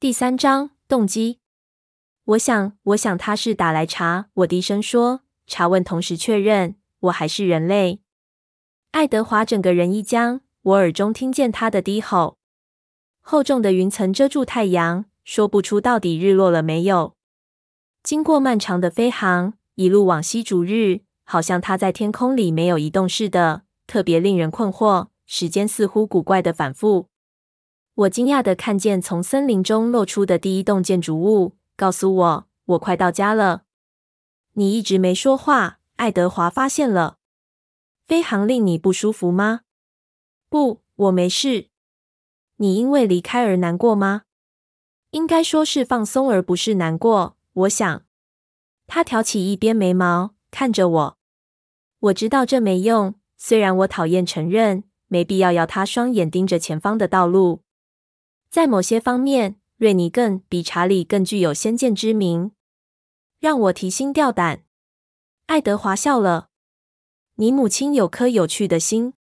第三章动机。我想，我想他是打来查。我低声说，查问同时确认我还是人类。爱德华整个人一僵，我耳中听见他的低吼。厚重的云层遮住太阳，说不出到底日落了没有。经过漫长的飞航，一路往西逐日，好像他在天空里没有移动似的，特别令人困惑。时间似乎古怪的反复。我惊讶地看见从森林中露出的第一栋建筑物，告诉我我快到家了。你一直没说话，爱德华发现了。飞航令你不舒服吗？不，我没事。你因为离开而难过吗？应该说是放松，而不是难过。我想。他挑起一边眉毛，看着我。我知道这没用，虽然我讨厌承认，没必要要他双眼盯着前方的道路。在某些方面，瑞尼更比查理更具有先见之明，让我提心吊胆。爱德华笑了。你母亲有颗有趣的心，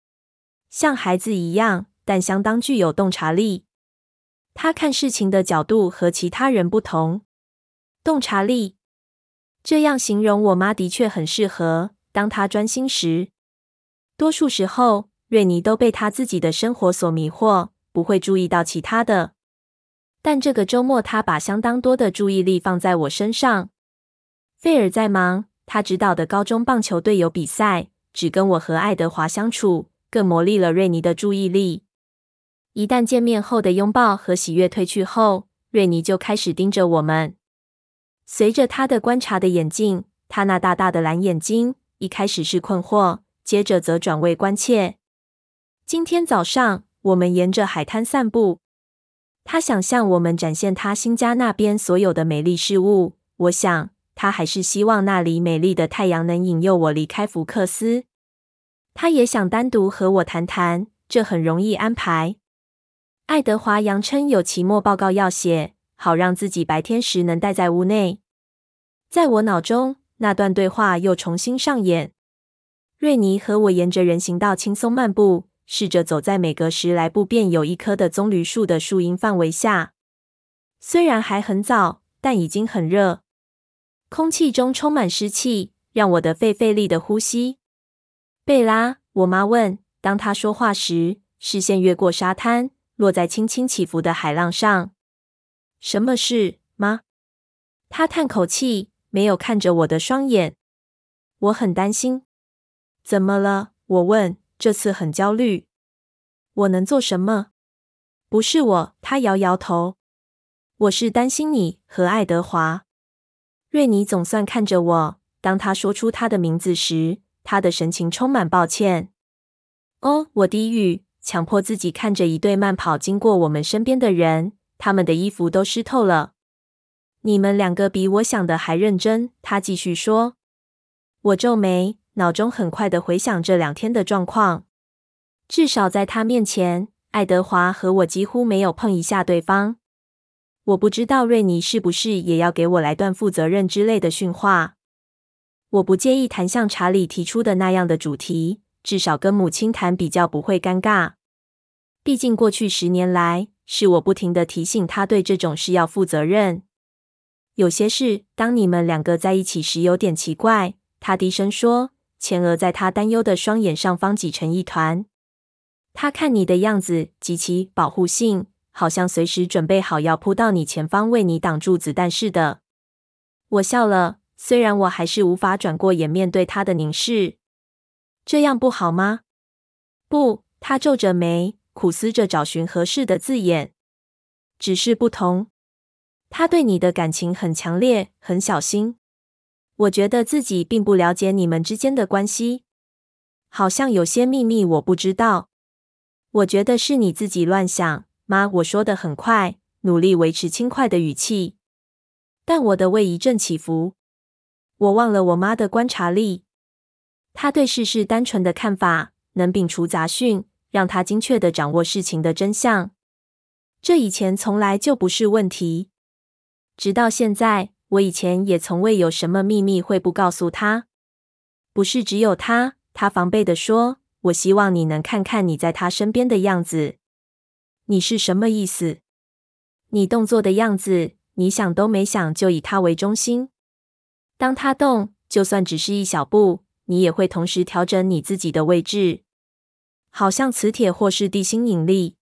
像孩子一样，但相当具有洞察力。她看事情的角度和其他人不同。洞察力，这样形容我妈的确很适合。当她专心时，多数时候，瑞尼都被她自己的生活所迷惑。不会注意到其他的，但这个周末他把相当多的注意力放在我身上。费尔在忙，他指导的高中棒球队有比赛，只跟我和爱德华相处，更磨砺了瑞尼的注意力。一旦见面后的拥抱和喜悦褪去后，瑞尼就开始盯着我们。随着他的观察的眼镜，他那大大的蓝眼睛一开始是困惑，接着则转为关切。今天早上。我们沿着海滩散步，他想向我们展现他新家那边所有的美丽事物。我想，他还是希望那里美丽的太阳能引诱我离开福克斯。他也想单独和我谈谈，这很容易安排。爱德华扬称有期末报告要写，好让自己白天时能待在屋内。在我脑中，那段对话又重新上演。瑞尼和我沿着人行道轻松漫步。试着走在每隔十来步便有一棵的棕榈树的树荫范围下。虽然还很早，但已经很热。空气中充满湿气，让我的肺费力的呼吸。贝拉，我妈问。当她说话时，视线越过沙滩，落在轻轻起伏的海浪上。什么事，妈？她叹口气，没有看着我的双眼。我很担心。怎么了？我问。这次很焦虑，我能做什么？不是我，他摇摇头。我是担心你和爱德华。瑞尼总算看着我。当他说出他的名字时，他的神情充满抱歉。哦，我低语，强迫自己看着一对慢跑经过我们身边的人，他们的衣服都湿透了。你们两个比我想的还认真，他继续说。我皱眉。脑中很快的回想这两天的状况，至少在他面前，爱德华和我几乎没有碰一下对方。我不知道瑞尼是不是也要给我来段负责任之类的训话。我不介意谈像查理提出的那样的主题，至少跟母亲谈比较不会尴尬。毕竟过去十年来，是我不停的提醒他对这种事要负责任。有些事，当你们两个在一起时有点奇怪，他低声说。前额在他担忧的双眼上方挤成一团。他看你的样子极其保护性，好像随时准备好要扑到你前方为你挡住子弹似的。我笑了，虽然我还是无法转过眼面对他的凝视。这样不好吗？不，他皱着眉，苦思着找寻合适的字眼。只是不同。他对你的感情很强烈，很小心。我觉得自己并不了解你们之间的关系，好像有些秘密我不知道。我觉得是你自己乱想，妈。我说的很快，努力维持轻快的语气，但我的胃一阵起伏。我忘了我妈的观察力，她对事事单纯的看法，能摒除杂讯，让她精确地掌握事情的真相。这以前从来就不是问题，直到现在。我以前也从未有什么秘密会不告诉他，不是只有他。他防备地说：“我希望你能看看你在他身边的样子。”你是什么意思？你动作的样子，你想都没想就以他为中心。当他动，就算只是一小步，你也会同时调整你自己的位置，好像磁铁或是地心引力。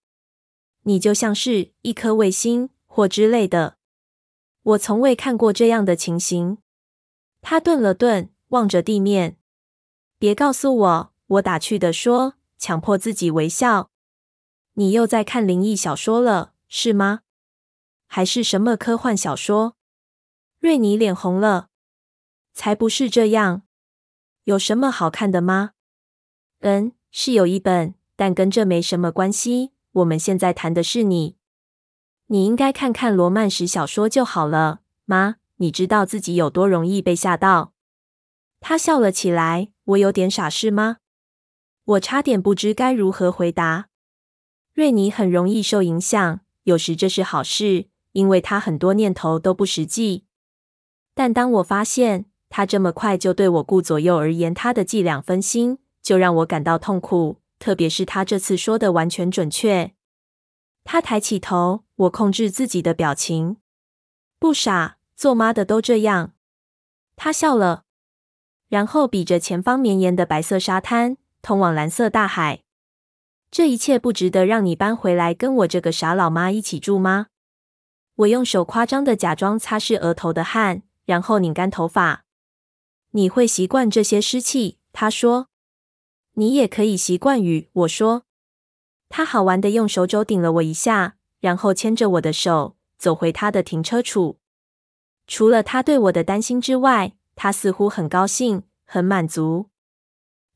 你就像是一颗卫星或之类的。我从未看过这样的情形。他顿了顿，望着地面。别告诉我，我打趣地说，强迫自己微笑。你又在看灵异小说了，是吗？还是什么科幻小说？瑞尼脸红了。才不是这样。有什么好看的吗？嗯，是有一本，但跟这没什么关系。我们现在谈的是你。你应该看看罗曼史小说就好了，妈。你知道自己有多容易被吓到？他笑了起来。我有点傻，是吗？我差点不知该如何回答。瑞尼很容易受影响，有时这是好事，因为他很多念头都不实际。但当我发现他这么快就对我顾左右而言他的伎俩分心，就让我感到痛苦。特别是他这次说的完全准确。他抬起头，我控制自己的表情。不傻，做妈的都这样。他笑了。然后比着前方绵延的白色沙滩，通往蓝色大海。这一切不值得让你搬回来跟我这个傻老妈一起住吗？我用手夸张的假装擦拭额头的汗，然后拧干头发。你会习惯这些湿气，他说。你也可以习惯雨，我说。他好玩的用手肘顶了我一下，然后牵着我的手走回他的停车处。除了他对我的担心之外，他似乎很高兴，很满足。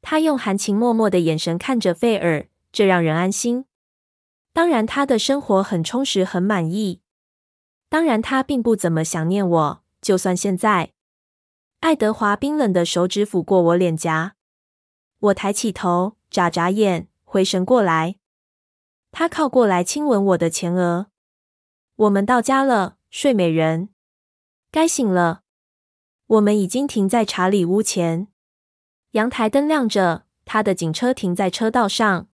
他用含情脉脉的眼神看着费尔，这让人安心。当然，他的生活很充实，很满意。当然，他并不怎么想念我，就算现在。爱德华冰冷的手指抚过我脸颊，我抬起头，眨眨眼，回神过来。他靠过来亲吻我的前额。我们到家了，睡美人。该醒了。我们已经停在查理屋前，阳台灯亮着，他的警车停在车道上。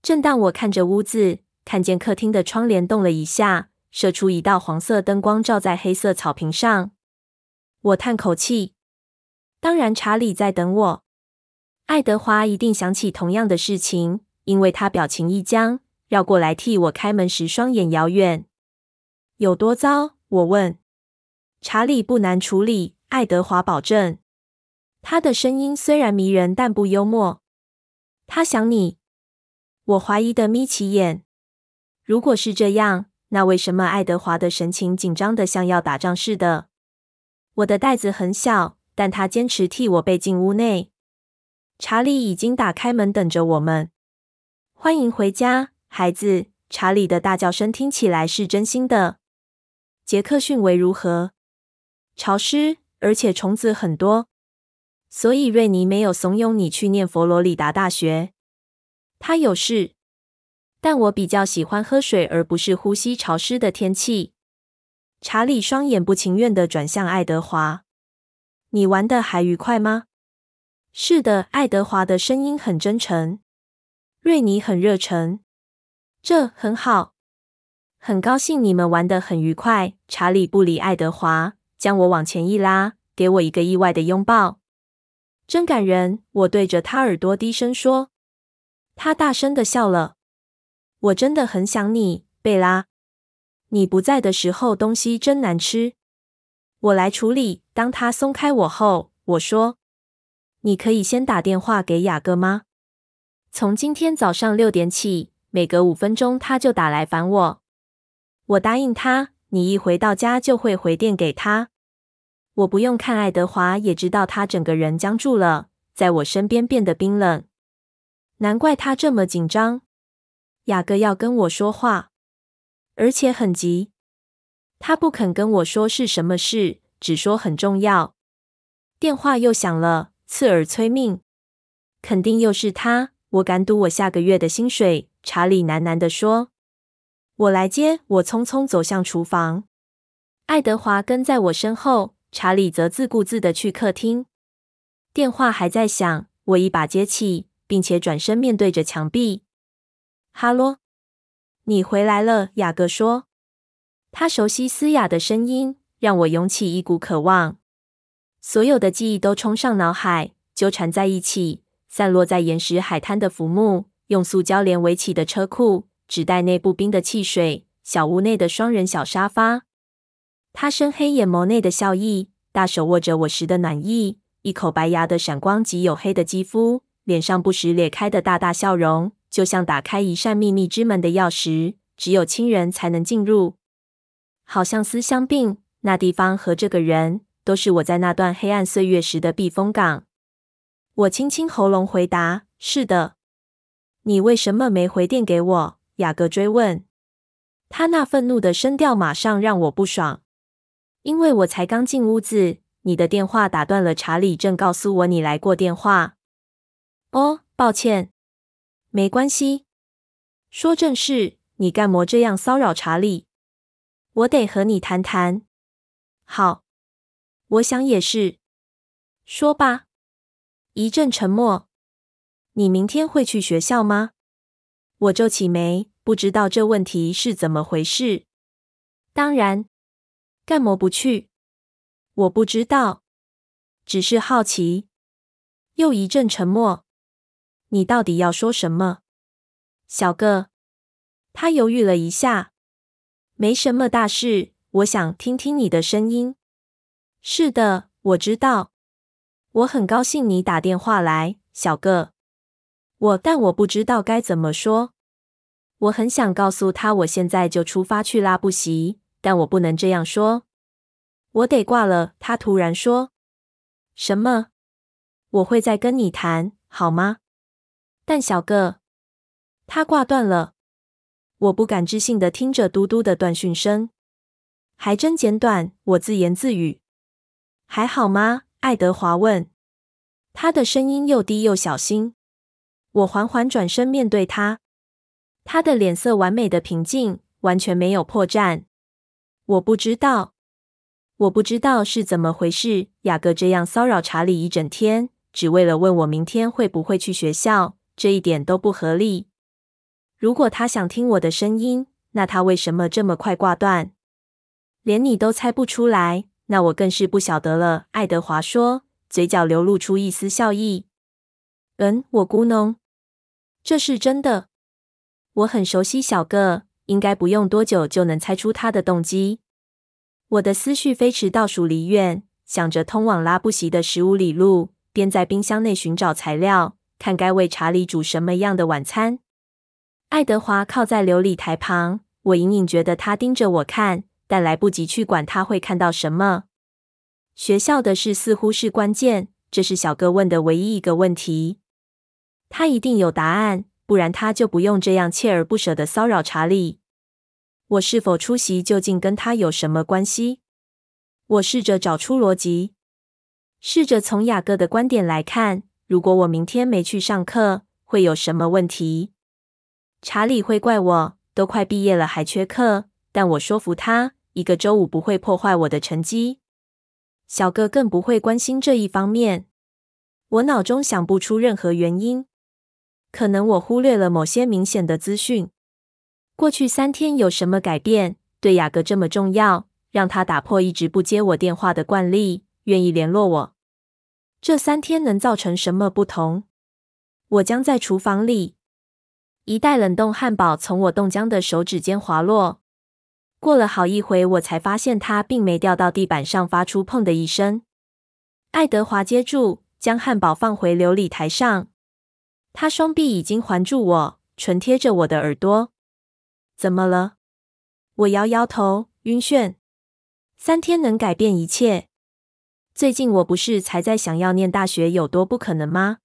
正当我看着屋子，看见客厅的窗帘动了一下，射出一道黄色灯光，照在黑色草坪上。我叹口气。当然，查理在等我。爱德华一定想起同样的事情，因为他表情一僵，绕过来替我开门时，双眼遥远。有多糟？我问。查理不难处理。爱德华保证，他的声音虽然迷人，但不幽默。他想你，我怀疑的眯起眼。如果是这样，那为什么爱德华的神情紧张的像要打仗似的？我的袋子很小，但他坚持替我背进屋内。查理已经打开门等着我们。欢迎回家，孩子。查理的大叫声听起来是真心的。杰克逊维如何？潮湿。而且虫子很多，所以瑞尼没有怂恿你去念佛罗里达大学。他有事，但我比较喜欢喝水，而不是呼吸潮湿的天气。查理双眼不情愿地转向爱德华：“你玩得还愉快吗？”“是的。”爱德华的声音很真诚。瑞尼很热忱。这很好，很高兴你们玩得很愉快。查理不理爱德华。将我往前一拉，给我一个意外的拥抱，真感人。我对着他耳朵低声说，他大声的笑了。我真的很想你，贝拉。你不在的时候，东西真难吃。我来处理。当他松开我后，我说：“你可以先打电话给雅各吗？从今天早上六点起，每隔五分钟他就打来烦我。”我答应他。你一回到家就会回电给他。我不用看，爱德华也知道他整个人僵住了，在我身边变得冰冷。难怪他这么紧张。雅各要跟我说话，而且很急。他不肯跟我说是什么事，只说很重要。电话又响了，刺耳催命。肯定又是他。我敢赌我下个月的薪水。查理喃喃地说。我来接。我匆匆走向厨房，爱德华跟在我身后，查理则自顾自的去客厅。电话还在响，我一把接起，并且转身面对着墙壁。哈喽，你回来了，雅各说。他熟悉嘶哑的声音，让我涌起一股渴望。所有的记忆都冲上脑海，纠缠在一起，散落在岩石海滩的浮木，用塑胶帘围起的车库，纸袋内部冰的汽水，小屋内的双人小沙发。他深黑眼眸内的笑意，大手握着我时的暖意，一口白牙的闪光及黝黑的肌肤，脸上不时裂开的大大笑容，就像打开一扇秘密之门的钥匙，只有亲人才能进入。好像思乡病，那地方和这个人。都是我在那段黑暗岁月时的避风港。我清清喉咙回答：“是的。”你为什么没回电给我？雅各追问。他那愤怒的声调马上让我不爽，因为我才刚进屋子，你的电话打断了。查理正告诉我你来过电话。哦，抱歉，没关系。说正事，你干嘛这样骚扰查理？我得和你谈谈。好。我想也是。说吧。一阵沉默。你明天会去学校吗？我皱起眉，不知道这问题是怎么回事。当然。干嘛不去？我不知道，只是好奇。又一阵沉默。你到底要说什么？小个。他犹豫了一下。没什么大事，我想听听你的声音。是的，我知道。我很高兴你打电话来，小个。我，但我不知道该怎么说。我很想告诉他，我现在就出发去拉布席，但我不能这样说。我得挂了。他突然说：“什么？我会再跟你谈，好吗？”但小个，他挂断了。我不敢置信地听着嘟嘟的断讯声，还真简短。我自言自语。还好吗？爱德华问。他的声音又低又小心。我缓缓转身面对他，他的脸色完美的平静，完全没有破绽。我不知道，我不知道是怎么回事。雅各这样骚扰查理一整天，只为了问我明天会不会去学校，这一点都不合理。如果他想听我的声音，那他为什么这么快挂断？连你都猜不出来。那我更是不晓得了，爱德华说，嘴角流露出一丝笑意。嗯，我咕哝，这是真的。我很熟悉小个，应该不用多久就能猜出他的动机。我的思绪飞驰到属离院，想着通往拉布席的十五里路，边在冰箱内寻找材料，看该为查理煮什么样的晚餐。爱德华靠在琉璃台旁，我隐隐觉得他盯着我看。但来不及去管他会看到什么。学校的事似乎是关键，这是小哥问的唯一一个问题。他一定有答案，不然他就不用这样锲而不舍的骚扰查理。我是否出席究竟跟他有什么关系？我试着找出逻辑，试着从雅各的观点来看，如果我明天没去上课，会有什么问题？查理会怪我，都快毕业了还缺课，但我说服他。一个周五不会破坏我的成绩，小哥更不会关心这一方面。我脑中想不出任何原因，可能我忽略了某些明显的资讯。过去三天有什么改变？对雅各这么重要，让他打破一直不接我电话的惯例，愿意联络我。这三天能造成什么不同？我将在厨房里，一袋冷冻汉堡从我冻僵的手指间滑落。过了好一会，我才发现它并没掉到地板上，发出“砰”的一声。爱德华接住，将汉堡放回琉璃台上。他双臂已经环住我，唇贴着我的耳朵。怎么了？我摇摇头，晕眩。三天能改变一切？最近我不是才在想要念大学有多不可能吗？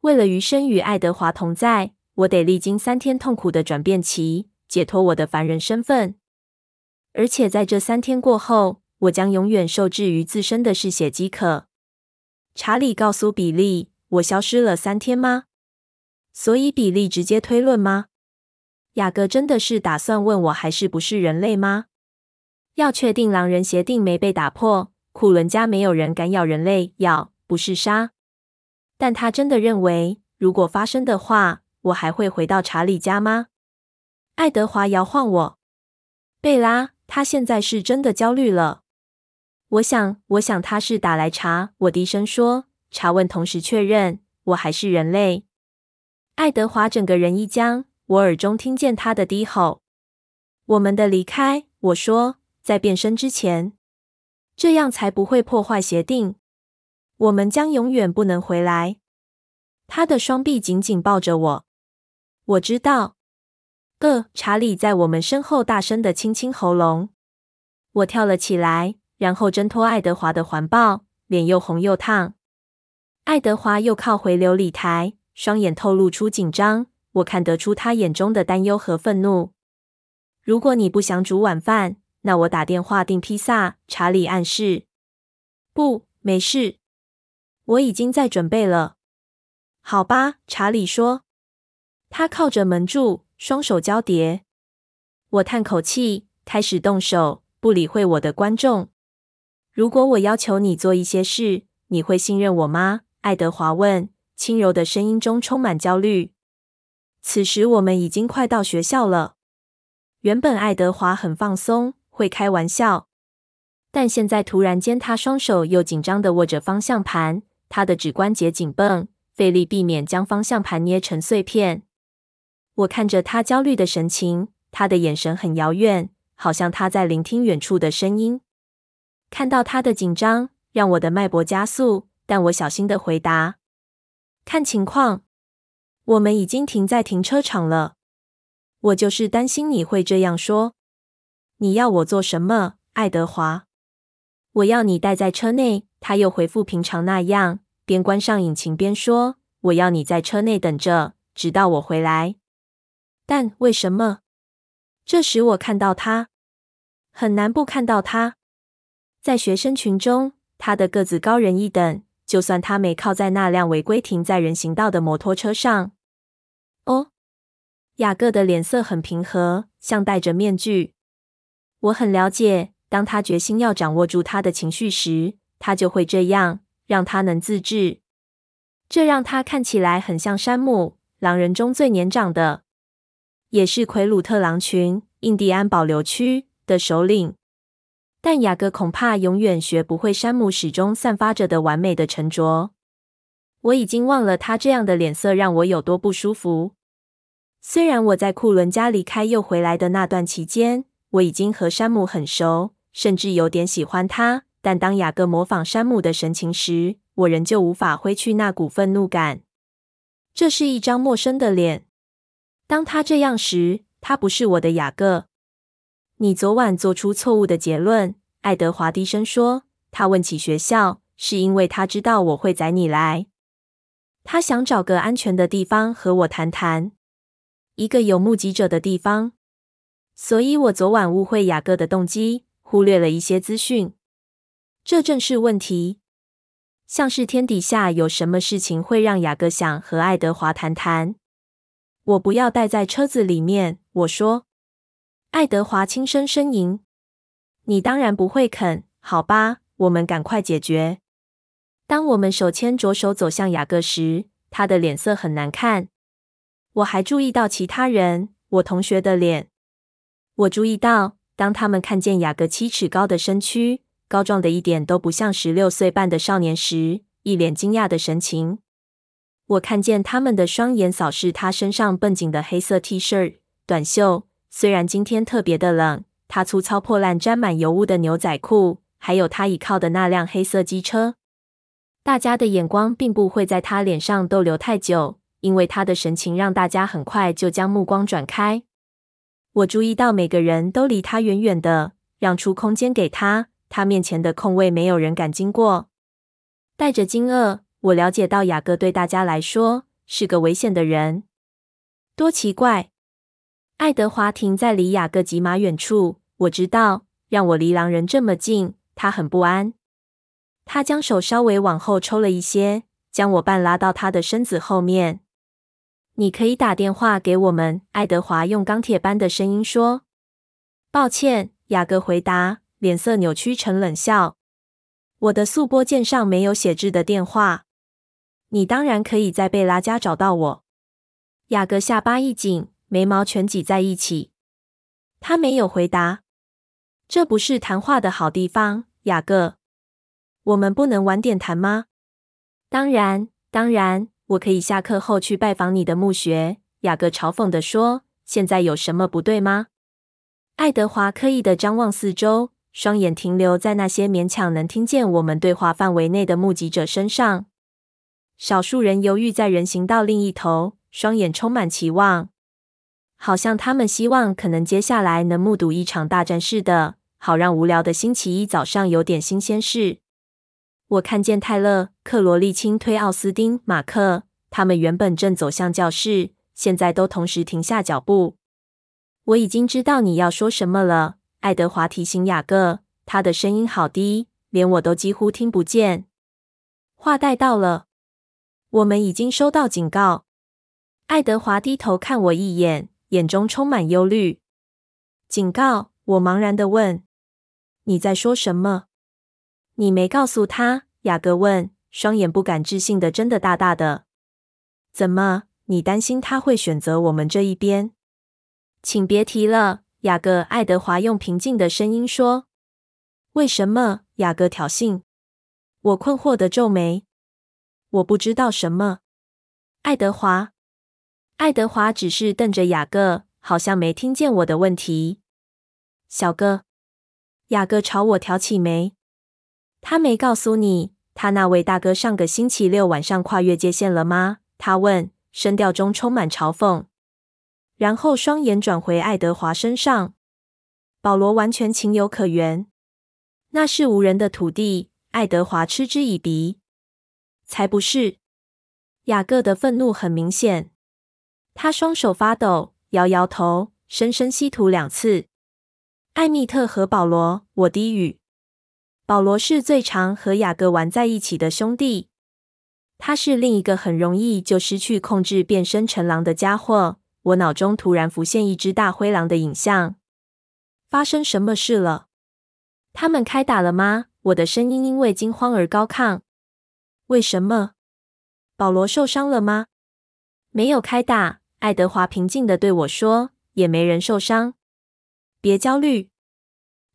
为了余生与爱德华同在，我得历经三天痛苦的转变期，解脱我的凡人身份。而且在这三天过后，我将永远受制于自身的嗜血饥渴。查理告诉比利，我消失了三天吗？所以比利直接推论吗？雅各真的是打算问我还是不是人类吗？要确定狼人协定没被打破，库伦家没有人敢咬人类，咬不是杀。但他真的认为，如果发生的话，我还会回到查理家吗？爱德华摇晃我，贝拉。他现在是真的焦虑了。我想，我想他是打来查。我低声说。查问同时确认，我还是人类。爱德华整个人一僵，我耳中听见他的低吼：“我们的离开。”我说：“在变身之前，这样才不会破坏协定。我们将永远不能回来。”他的双臂紧紧抱着我。我知道。呃，查理在我们身后大声的清清喉咙。我跳了起来，然后挣脱爱德华的环抱，脸又红又烫。爱德华又靠回琉璃台，双眼透露出紧张。我看得出他眼中的担忧和愤怒。如果你不想煮晚饭，那我打电话订披萨。查理暗示。不，没事，我已经在准备了。好吧，查理说。他靠着门柱，双手交叠。我叹口气，开始动手，不理会我的观众。如果我要求你做一些事，你会信任我吗？爱德华问，轻柔的声音中充满焦虑。此时我们已经快到学校了。原本爱德华很放松，会开玩笑，但现在突然间，他双手又紧张地握着方向盘，他的指关节紧绷，费力避免将方向盘捏成碎片。我看着他焦虑的神情，他的眼神很遥远，好像他在聆听远处的声音。看到他的紧张，让我的脉搏加速。但我小心地回答：“看情况，我们已经停在停车场了。我就是担心你会这样说。你要我做什么，爱德华？我要你待在车内。”他又回复平常那样，边关上引擎边说：“我要你在车内等着，直到我回来。”但为什么？这时我看到他，很难不看到他，在学生群中，他的个子高人一等。就算他没靠在那辆违规停在人行道的摩托车上。哦，雅各的脸色很平和，像戴着面具。我很了解，当他决心要掌握住他的情绪时，他就会这样，让他能自制。这让他看起来很像山姆，狼人中最年长的，也是奎鲁特狼群（印第安保留区）的首领。但雅各恐怕永远学不会山姆始终散发着的完美的沉着。我已经忘了他这样的脸色让我有多不舒服。虽然我在库伦家离开又回来的那段期间，我已经和山姆很熟，甚至有点喜欢他。但当雅各模仿山姆的神情时，我仍旧无法挥去那股愤怒感。这是一张陌生的脸。当他这样时，他不是我的雅各。你昨晚做出错误的结论，爱德华低声说。他问起学校，是因为他知道我会载你来。他想找个安全的地方和我谈谈，一个有目击者的地方。所以我昨晚误会雅各的动机，忽略了一些资讯。这正是问题。像是天底下有什么事情会让雅各想和爱德华谈谈？我不要待在车子里面，我说。爱德华轻声呻吟：“你当然不会肯，好吧？我们赶快解决。”当我们手牵着手走向雅各时，他的脸色很难看。我还注意到其他人，我同学的脸。我注意到，当他们看见雅各七尺高的身躯，高壮的一点都不像十六岁半的少年时，一脸惊讶的神情。我看见他们的双眼扫视他身上绷紧的黑色 T 恤、短袖。虽然今天特别的冷，他粗糙破烂、沾满油污的牛仔裤，还有他倚靠的那辆黑色机车，大家的眼光并不会在他脸上逗留太久，因为他的神情让大家很快就将目光转开。我注意到每个人都离他远远的，让出空间给他。他面前的空位没有人敢经过。带着惊愕，我了解到雅各对大家来说是个危险的人。多奇怪！爱德华停在离雅各几码远处。我知道，让我离狼人这么近，他很不安。他将手稍微往后抽了一些，将我半拉到他的身子后面。你可以打电话给我们。爱德华用钢铁般的声音说。抱歉，雅各回答，脸色扭曲成冷笑。我的速拨键上没有写字的电话。你当然可以在贝拉家找到我。雅各下巴一紧。眉毛全挤在一起，他没有回答。这不是谈话的好地方，雅各。我们不能晚点谈吗？当然，当然，我可以下课后去拜访你的墓穴。雅各嘲讽地说：“现在有什么不对吗？”爱德华刻意的张望四周，双眼停留在那些勉强能听见我们对话范围内的目击者身上。少数人犹豫在人行道另一头，双眼充满期望，好像他们希望可能接下来能目睹一场大战似的，好让无聊的星期一早上有点新鲜事。我看见泰勒、克罗利轻推奥斯丁、马克，他们原本正走向教室，现在都同时停下脚步。我已经知道你要说什么了，爱德华提醒雅各，他的声音好低，连我都几乎听不见。话带到了，我们已经收到警告。爱德华低头看我一眼，眼中充满忧虑。警告？我茫然地问：“你在说什么？”你没告诉他？雅各问，双眼不敢置信的睁得大大的。怎么？你担心他会选择我们这一边？请别提了，雅各。爱德华用平静的声音说。为什么？雅各挑衅。我困惑的皱眉。我不知道什么。爱德华。爱德华只是瞪着雅各，好像没听见我的问题。小哥。雅各朝我挑起眉。他没告诉你，他那位大哥上个星期六晚上跨越界线了吗？他问，声调中充满嘲讽。然后双眼转回爱德华身上。保罗完全情有可原。那是无人的土地。爱德华嗤之以鼻。才不是！雅各的愤怒很明显。他双手发抖，摇摇头，深深吸吐两次。艾米特和保罗，我低语。保罗是最常和雅各玩在一起的兄弟，他是另一个很容易就失去控制变身成狼的家伙。我脑中突然浮现一只大灰狼的影像。发生什么事了？他们开打了吗？我的声音因为惊慌而高亢。为什么？保罗受伤了吗？没有开打。爱德华平静地对我说，也没人受伤。别焦虑。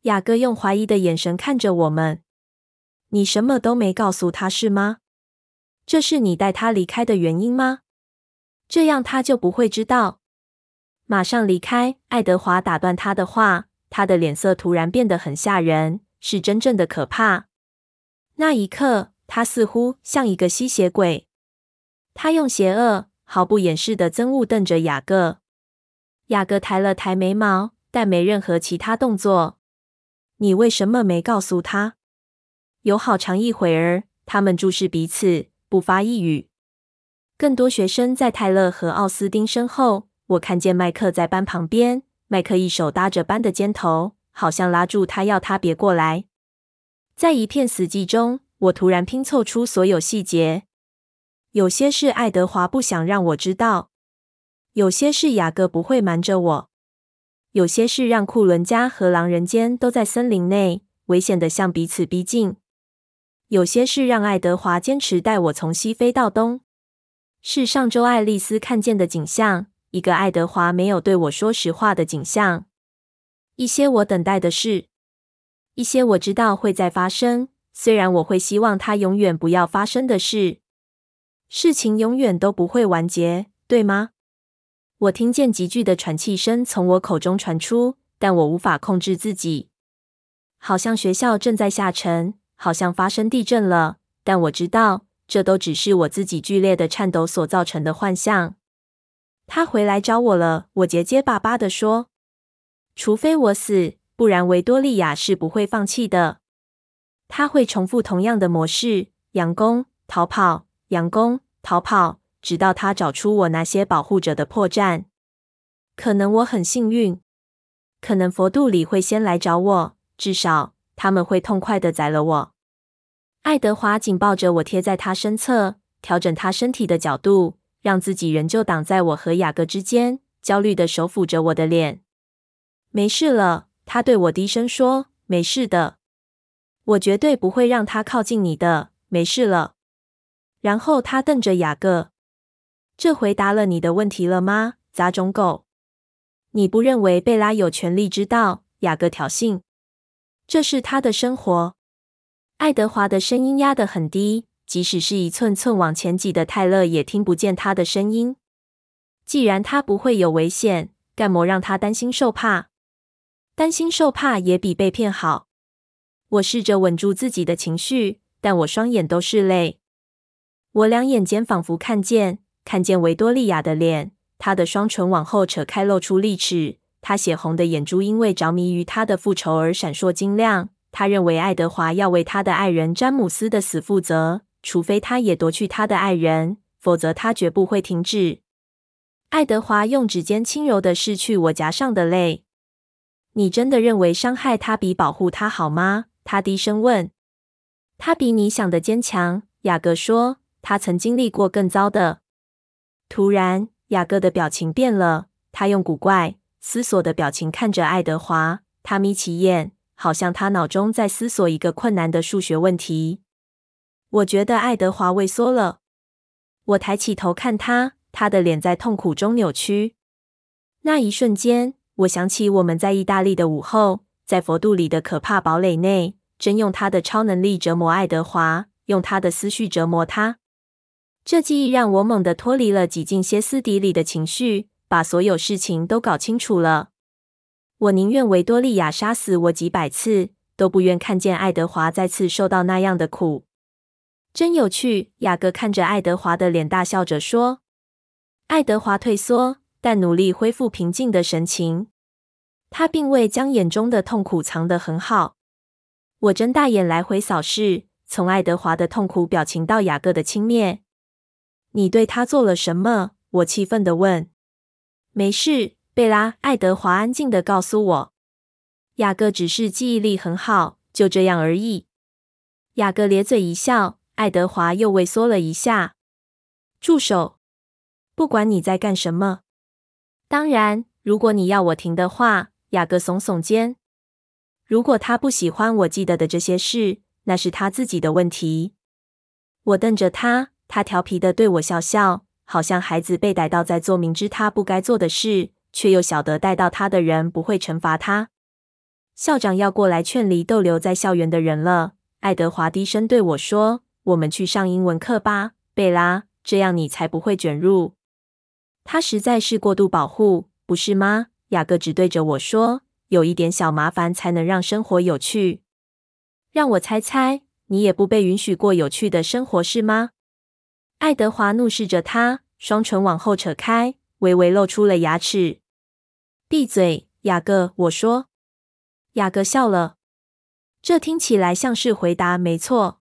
雅各用怀疑的眼神看着我们。你什么都没告诉他是吗？这是你带他离开的原因吗？这样他就不会知道。马上离开。爱德华打断他的话，他的脸色突然变得很吓人，是真正的可怕。那一刻，他似乎像一个吸血鬼。他用邪恶、毫不掩饰的憎恶瞪着雅各。雅各抬了抬眉毛，但没任何其他动作。你为什么没告诉他？有好长一会儿，他们注视彼此，不发一语。更多学生在泰勒和奥斯丁身后。我看见麦克在班旁边，麦克一手搭着班的肩头，好像拉住他，要他别过来。在一片死寂中，我突然拼凑出所有细节。有些事爱德华不想让我知道，有些事雅各不会瞒着我。有些事让库伦家和狼人间都在森林内，危险的向彼此逼近；有些事让爱德华坚持带我从西飞到东，是上周爱丽丝看见的景象，一个爱德华没有对我说实话的景象；一些我等待的事，一些我知道会再发生，虽然我会希望它永远不要发生的事。事情永远都不会完结，对吗？我听见急剧的喘气声从我口中传出，但我无法控制自己。好像学校正在下沉，好像发生地震了，但我知道这都只是我自己剧烈的颤抖所造成的幻象。他回来找我了，我结结巴巴地说：“除非我死，不然维多利亚是不会放弃的。他会重复同样的模式：佯攻、逃跑、佯攻、逃跑。”直到他找出我那些保护者的破绽，可能我很幸运，可能佛度里会先来找我，至少他们会痛快的宰了我。爱德华紧抱着我贴在他身侧，调整他身体的角度，让自己仍旧挡在我和雅各之间，焦虑的手抚着我的脸。没事了，他对我低声说：“没事的，我绝对不会让他靠近你的，没事了。”然后他瞪着雅各。这回答了你的问题了吗？杂种狗！你不认为贝拉有权利知道？雅各挑衅。这是他的生活。爱德华的声音压得很低，即使是一寸寸往前挤的泰勒也听不见他的声音。既然他不会有危险，干嘛让他担心受怕？担心受怕也比被骗好。我试着稳住自己的情绪，但我双眼都是泪。我两眼间仿佛看见，看见维多利亚的脸，她的双唇往后扯开，露出利齿。她血红的眼珠因为着迷于他的复仇而闪烁晶亮。她认为爱德华要为他的爱人詹姆斯的死负责，除非他也夺去他的爱人，否则他绝不会停止。爱德华用指尖轻柔地拭去我颊上的泪。你真的认为伤害他比保护他好吗？他低声问。他比你想的坚强，雅各说。他曾经历过更糟的。突然，雅各的表情变了。他用古怪、思索的表情看着爱德华。他眯起眼，好像他脑中在思索一个困难的数学问题。我觉得爱德华畏缩了。我抬起头看他。他的脸在痛苦中扭曲。那一瞬间，我想起我们在意大利的午后，在佛度里的可怕堡垒内，真用他的超能力折磨爱德华，用他的思绪折磨他。这记忆让我猛地脱离了几近歇斯底里的情绪，把所有事情都搞清楚了。我宁愿维多利亚杀死我几百次，都不愿看见爱德华再次受到那样的苦。真有趣，雅各看着爱德华的脸，大笑着说。爱德华退缩，但努力恢复平静的神情。他并未将眼中的痛苦藏得很好。我睁大眼来回扫视，从爱德华的痛苦表情到雅各的轻蔑。你对他做了什么？我气愤地问。没事，贝拉。爱德华安静地告诉我。雅各只是记忆力很好，就这样而已。雅各咧嘴一笑。爱德华又畏缩了一下。住手。不管你在干什么，当然，如果你要我停的话，雅各耸耸肩。如果他不喜欢我记得的这些事，那是他自己的问题。我瞪着他，他调皮的对我笑笑，好像孩子被逮到在做明知他不该做的事，却又晓得带到他的人不会惩罚他。校长要过来劝离逗留在校园的人了。爱德华低声对我说：“我们去上英文课吧，贝拉，这样你才不会卷入。”他实在是过度保护，不是吗？雅各只对着我说：“有一点小麻烦才能让生活有趣。”让我猜猜，你也不被允许过有趣的生活是吗？爱德华怒视着他，双唇往后扯开，微微露出了牙齿。闭嘴，雅各！我说。雅各笑了，这听起来像是回答，没错。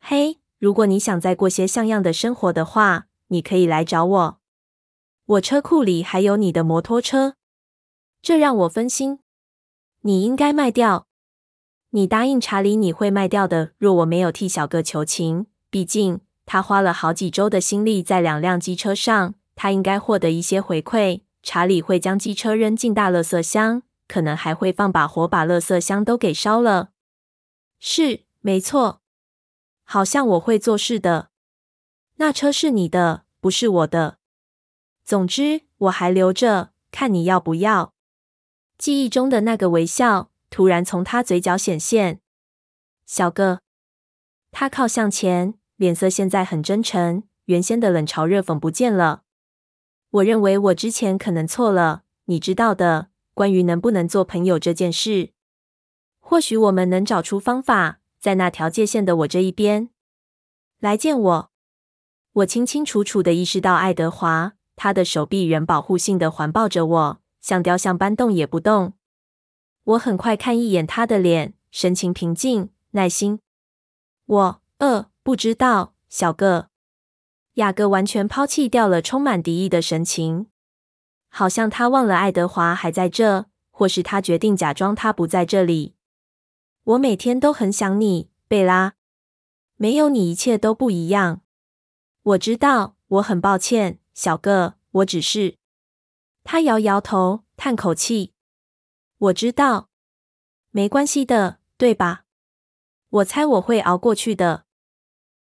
嘿，如果你想再过些像样的生活的话，你可以来找我。我车库里还有你的摩托车，这让我分心。你应该卖掉。你答应查理你会卖掉的。若我没有替小哥求情，毕竟他花了好几周的心力在两辆机车上，他应该获得一些回馈。查理会将机车扔进大垃圾箱，可能还会放把火把垃圾箱都给烧了。是，没错。好像我会做事的。那车是你的，不是我的。总之，我还留着，看你要不要。记忆中的那个微笑突然从他嘴角显现。小个，他靠向前，脸色现在很真诚，原先的冷嘲热讽不见了。我认为我之前可能错了，你知道的，关于能不能做朋友这件事。或许我们能找出方法，在那条界线的我这一边来见我。我清清楚楚地意识到爱德华。他的手臂仍保护性的环抱着我，像雕像般动也不动。我很快看一眼他的脸，神情平静、耐心。我，呃，不知道，小个。雅各完全抛弃掉了充满敌意的神情，好像他忘了爱德华还在这，或是他决定假装他不在这里。我每天都很想你，贝拉。没有你，一切都不一样。我知道，我很抱歉。小个，我只是……他摇摇头，叹口气。我知道，没关系的，对吧？我猜我会熬过去的。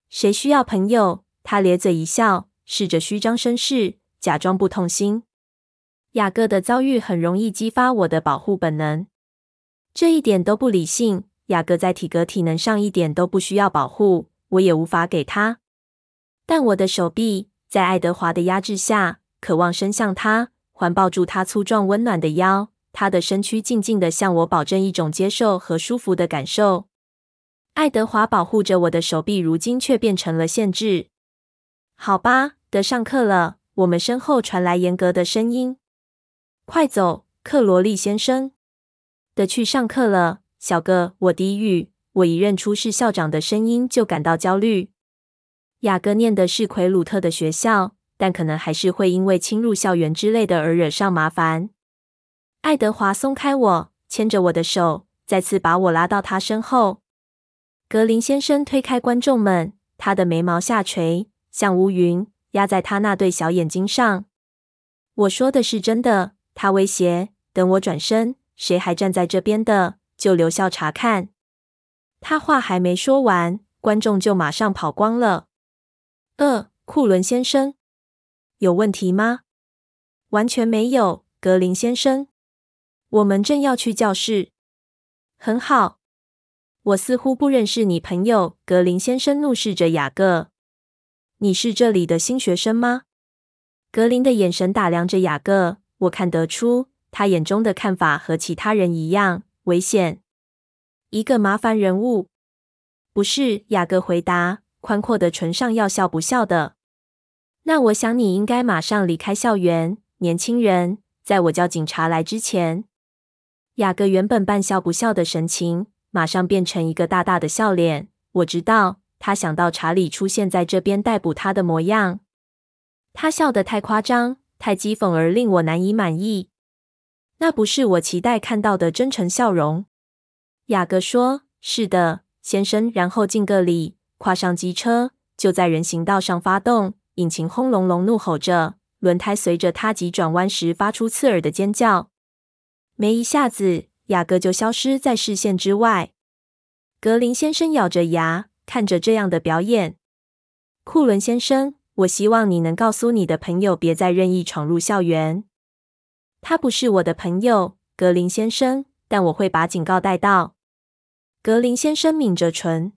谁需要朋友？他咧嘴一笑，试着虚张声势，假装不痛心。雅各的遭遇很容易激发我的保护本能。这一点都不理性。雅各在体格体能上一点都不需要保护，我也无法给他。但我的手臂在爱德华的压制下，渴望伸向他，环抱住他粗壮温暖的腰。他的身躯静静地向我保证一种接受和舒服的感受。爱德华保护着我的手臂，如今却变成了限制。好吧，得上课了。我们身后传来严格的声音：“快走，克罗利先生。”得去上课了。小个，我低语。我一认出是校长的声音，就感到焦虑。雅各念的是奎鲁特的学校，但可能还是会因为侵入校园之类的而惹上麻烦。爱德华松开我，牵着我的手，再次把我拉到他身后。格林先生推开观众们，他的眉毛下垂，像乌云压在他那对小眼睛上。我说的是真的，他威胁。等我转身，谁还站在这边的？就留校察看。他话还没说完，观众就马上跑光了。呃，库伦先生，有问题吗？完全没有，格林先生。我们正要去教室。很好。我似乎不认识你朋友，格林先生怒视着雅各。你是这里的新学生吗？格林的眼神打量着雅各，我看得出他眼中的看法和其他人一样。危险，一个麻烦人物。不是，雅各回答，宽阔的唇上要笑不笑的。那我想你应该马上离开校园，年轻人，在我叫警察来之前。雅各原本半笑不笑的神情，马上变成一个大大的笑脸。我知道，他想到查理出现在这边逮捕他的模样。他笑得太夸张，太讥讽，而令我难以满意。那不是我期待看到的真诚笑容。雅各说：“是的，先生。”然后敬个礼，跨上机车，就在人行道上发动，引擎轰隆隆怒吼着，轮胎随着他急转弯时发出刺耳的尖叫。没一下子，雅各就消失在视线之外。格林先生咬着牙看着这样的表演。库伦先生，我希望你能告诉你的朋友，别再任意闯入校园。他不是我的朋友，格林先生，但我会把警告带到。格林先生抿着唇。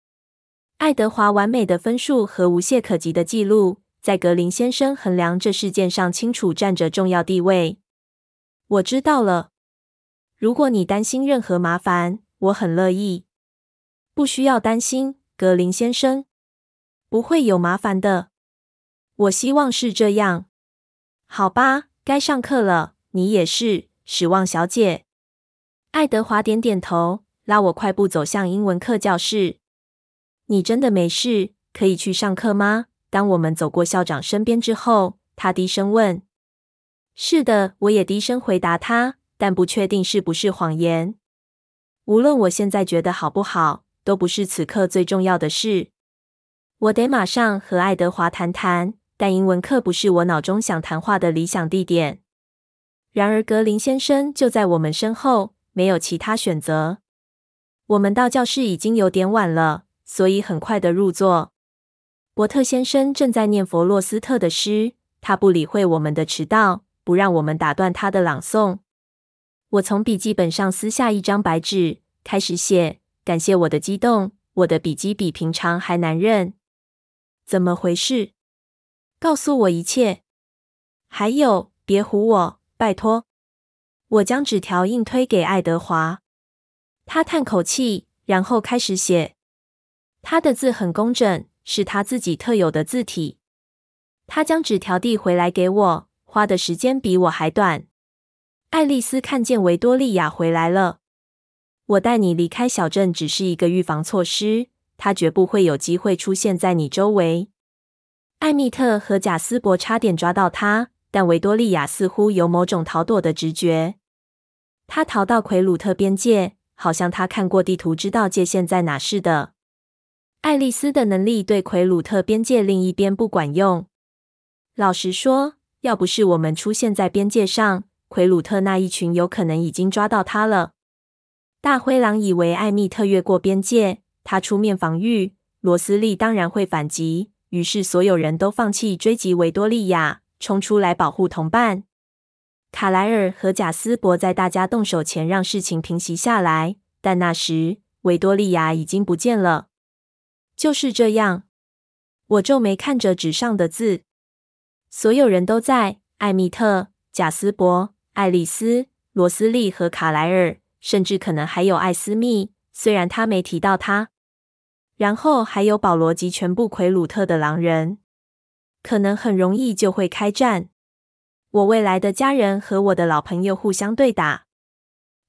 爱德华完美的分数和无懈可击的记录，在格林先生衡量这事件上清楚占着重要地位。我知道了。如果你担心任何麻烦，我很乐意。不需要担心，格林先生，不会有麻烦的。我希望是这样。好吧，该上课了。你也是，史旺小姐。爱德华点点头，拉我快步走向英文课教室。你真的没事，可以去上课吗？当我们走过校长身边之后，他低声问。是的，我也低声回答他，但不确定是不是谎言。无论我现在觉得好不好，都不是此刻最重要的事。我得马上和爱德华谈谈，但英文课不是我脑中想谈话的理想地点。然而，格林先生就在我们身后，没有其他选择。我们到教室已经有点晚了，所以很快的入座。伯特先生正在念弗洛斯特的诗，他不理会我们的迟到，不让我们打断他的朗诵。我从笔记本上撕下一张白纸，开始写。感谢我的激动，我的笔迹比平常还难认。怎么回事？告诉我一切。还有，别唬我。拜托，我将纸条硬推给爱德华。他叹口气，然后开始写。他的字很工整，是他自己特有的字体。他将纸条递回来给我，花的时间比我还短。爱丽丝看见维多利亚回来了。我带你离开小镇只是一个预防措施，他绝不会有机会出现在你周围。艾蜜特和贾斯伯差点抓到他。但维多利亚似乎有某种逃躲的直觉，他逃到奎鲁特边界，好像他看过地图，知道界限在哪似的。爱丽丝的能力对奎鲁特边界另一边不管用。老实说，要不是我们出现在边界上，奎鲁特那一群有可能已经抓到他了。大灰狼以为艾米特越过边界，他出面防御，罗斯利当然会反击，于是所有人都放弃追击维多利亚。冲出来保护同伴。卡莱尔和贾斯伯在大家动手前让事情平息下来，但那时维多利亚已经不见了。就是这样，我皱眉看着纸上的字。所有人都在：艾米特、贾斯伯、爱丽丝、罗斯利和卡莱尔，甚至可能还有艾斯密，虽然他没提到他。然后还有保罗及全部奎鲁特的狼人，可能很容易就会开战。我未来的家人和我的老朋友互相对打，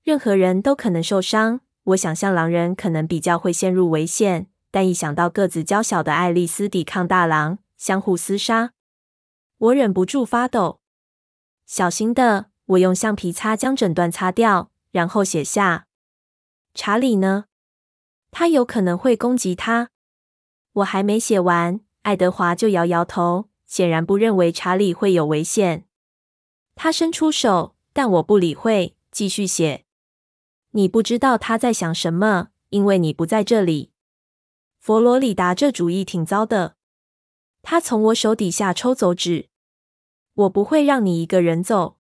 任何人都可能受伤。我想象狼人可能比较会陷入危险，但一想到个子娇小的爱丽丝抵抗大狼，相互厮杀，我忍不住发抖。小心的，我用橡皮擦将整段擦掉，然后写下：“查理呢？”他有可能会攻击他。我还没写完，爱德华就摇摇头，显然不认为查理会有危险。他伸出手，但我不理会，继续写。你不知道他在想什么，因为你不在这里。佛罗里达这主意挺糟的。他从我手底下抽走纸。我不会让你一个人走。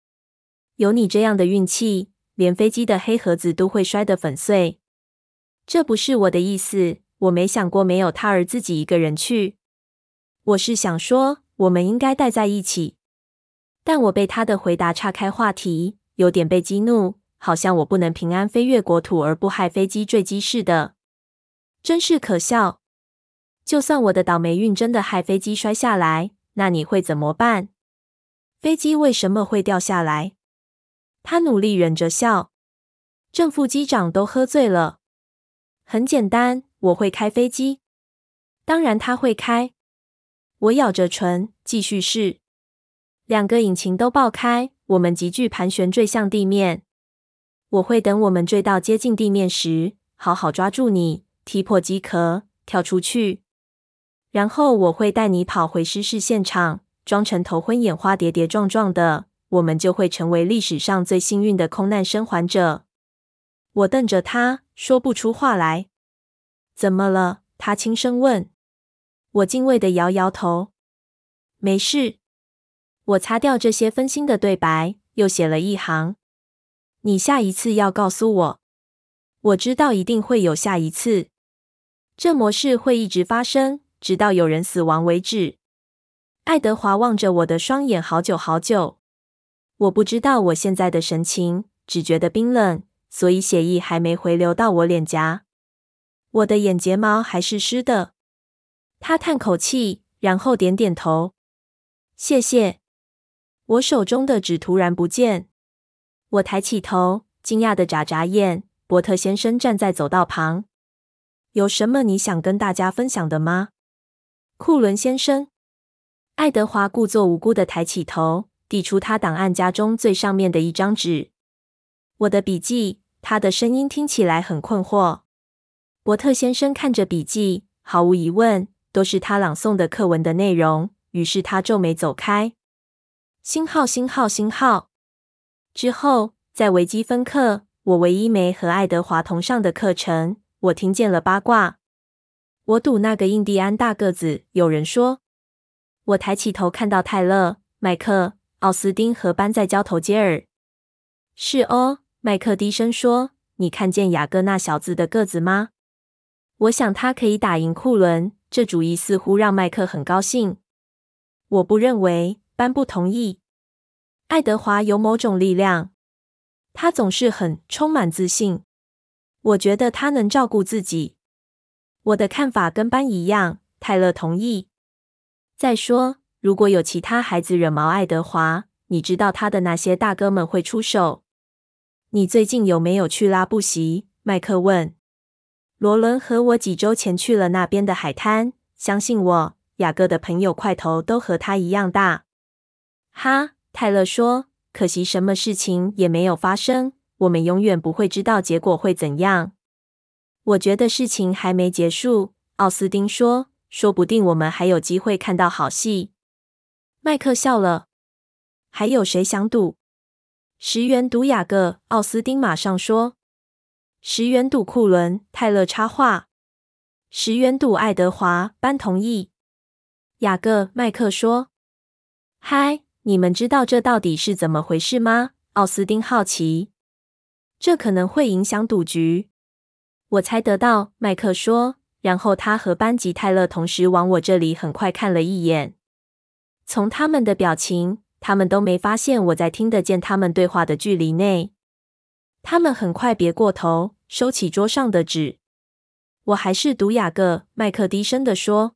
有你这样的运气，连飞机的黑盒子都会摔得粉碎。这不是我的意思，我没想过没有他而自己一个人去。我是想说，我们应该待在一起。但我被他的回答岔开话题，有点被激怒，好像我不能平安飞越国土而不害飞机坠机似的，真是可笑。就算我的倒霉运真的害飞机摔下来，那你会怎么办？飞机为什么会掉下来？他努力忍着笑。正副机长都喝醉了。很简单，我会开飞机。当然他会开。我咬着唇，继续试。两个引擎都爆开，我们急剧盘旋坠向地面。我会等我们坠到接近地面时，好好抓住你，踢破机壳，跳出去。然后我会带你跑回失事现场，装成头昏眼花、跌跌撞撞的。我们就会成为历史上最幸运的空难生还者。我瞪着他。说不出话来。怎么了？他轻声问。我敬畏地摇摇头。没事。我擦掉这些分心的对白，又写了一行。你下一次要告诉我。我知道一定会有下一次。这模式会一直发生，直到有人死亡为止。爱德华望着我的双眼好久好久。我不知道我现在的神情，只觉得冰冷。所以血液还没回流到我脸颊，我的眼睫毛还是湿的。他叹口气，然后点点头。谢谢。我手中的纸突然不见，我抬起头，惊讶的眨眨眼。伯特先生站在走道旁。有什么你想跟大家分享的吗？库伦先生。爱德华故作无辜的抬起头，递出他档案夹中最上面的一张纸。我的笔记。他的声音听起来很困惑。伯特先生看着笔记，毫无疑问都是他朗诵的课文的内容。于是他皱眉走开。星号，星号，星号。之后，在微积分课，我唯一没和爱德华同上的课程，我听见了八卦。我赌那个印第安大个子。有人说。我抬起头，看到泰勒、麦克、奥斯丁和班在交头接耳。是哦。麦克低声说：“你看见雅各那小子的个子吗？我想他可以打赢库伦。这主意似乎让麦克很高兴。我不认为，班不同意。爱德华有某种力量，他总是很充满自信。我觉得他能照顾自己。我的看法跟班一样。泰勒同意。再说，如果有其他孩子惹毛爱德华，你知道他的那些大哥们会出手。”你最近有没有去拉布席？麦克问。罗伦和我几周前去了那边的海滩。相信我，雅各的朋友块头都和他一样大。哈，泰勒说。可惜什么事情也没有发生。我们永远不会知道结果会怎样。我觉得事情还没结束。奥斯丁说。说不定我们还有机会看到好戏。麦克笑了。还有谁想赌？十元赌雅各，奥斯丁马上说。十元赌库伦，泰勒插话。十元赌爱德华，班同意。雅各，麦克说。嗨，你们知道这到底是怎么回事吗？奥斯丁好奇。这可能会影响赌局。我猜得到，麦克说。然后他和班吉泰勒同时往我这里很快看了一眼。从他们的表情，他们都没发现我在听得见他们对话的距离内。他们很快别过头，收起桌上的纸。我还是读雅各，麦克低声的说。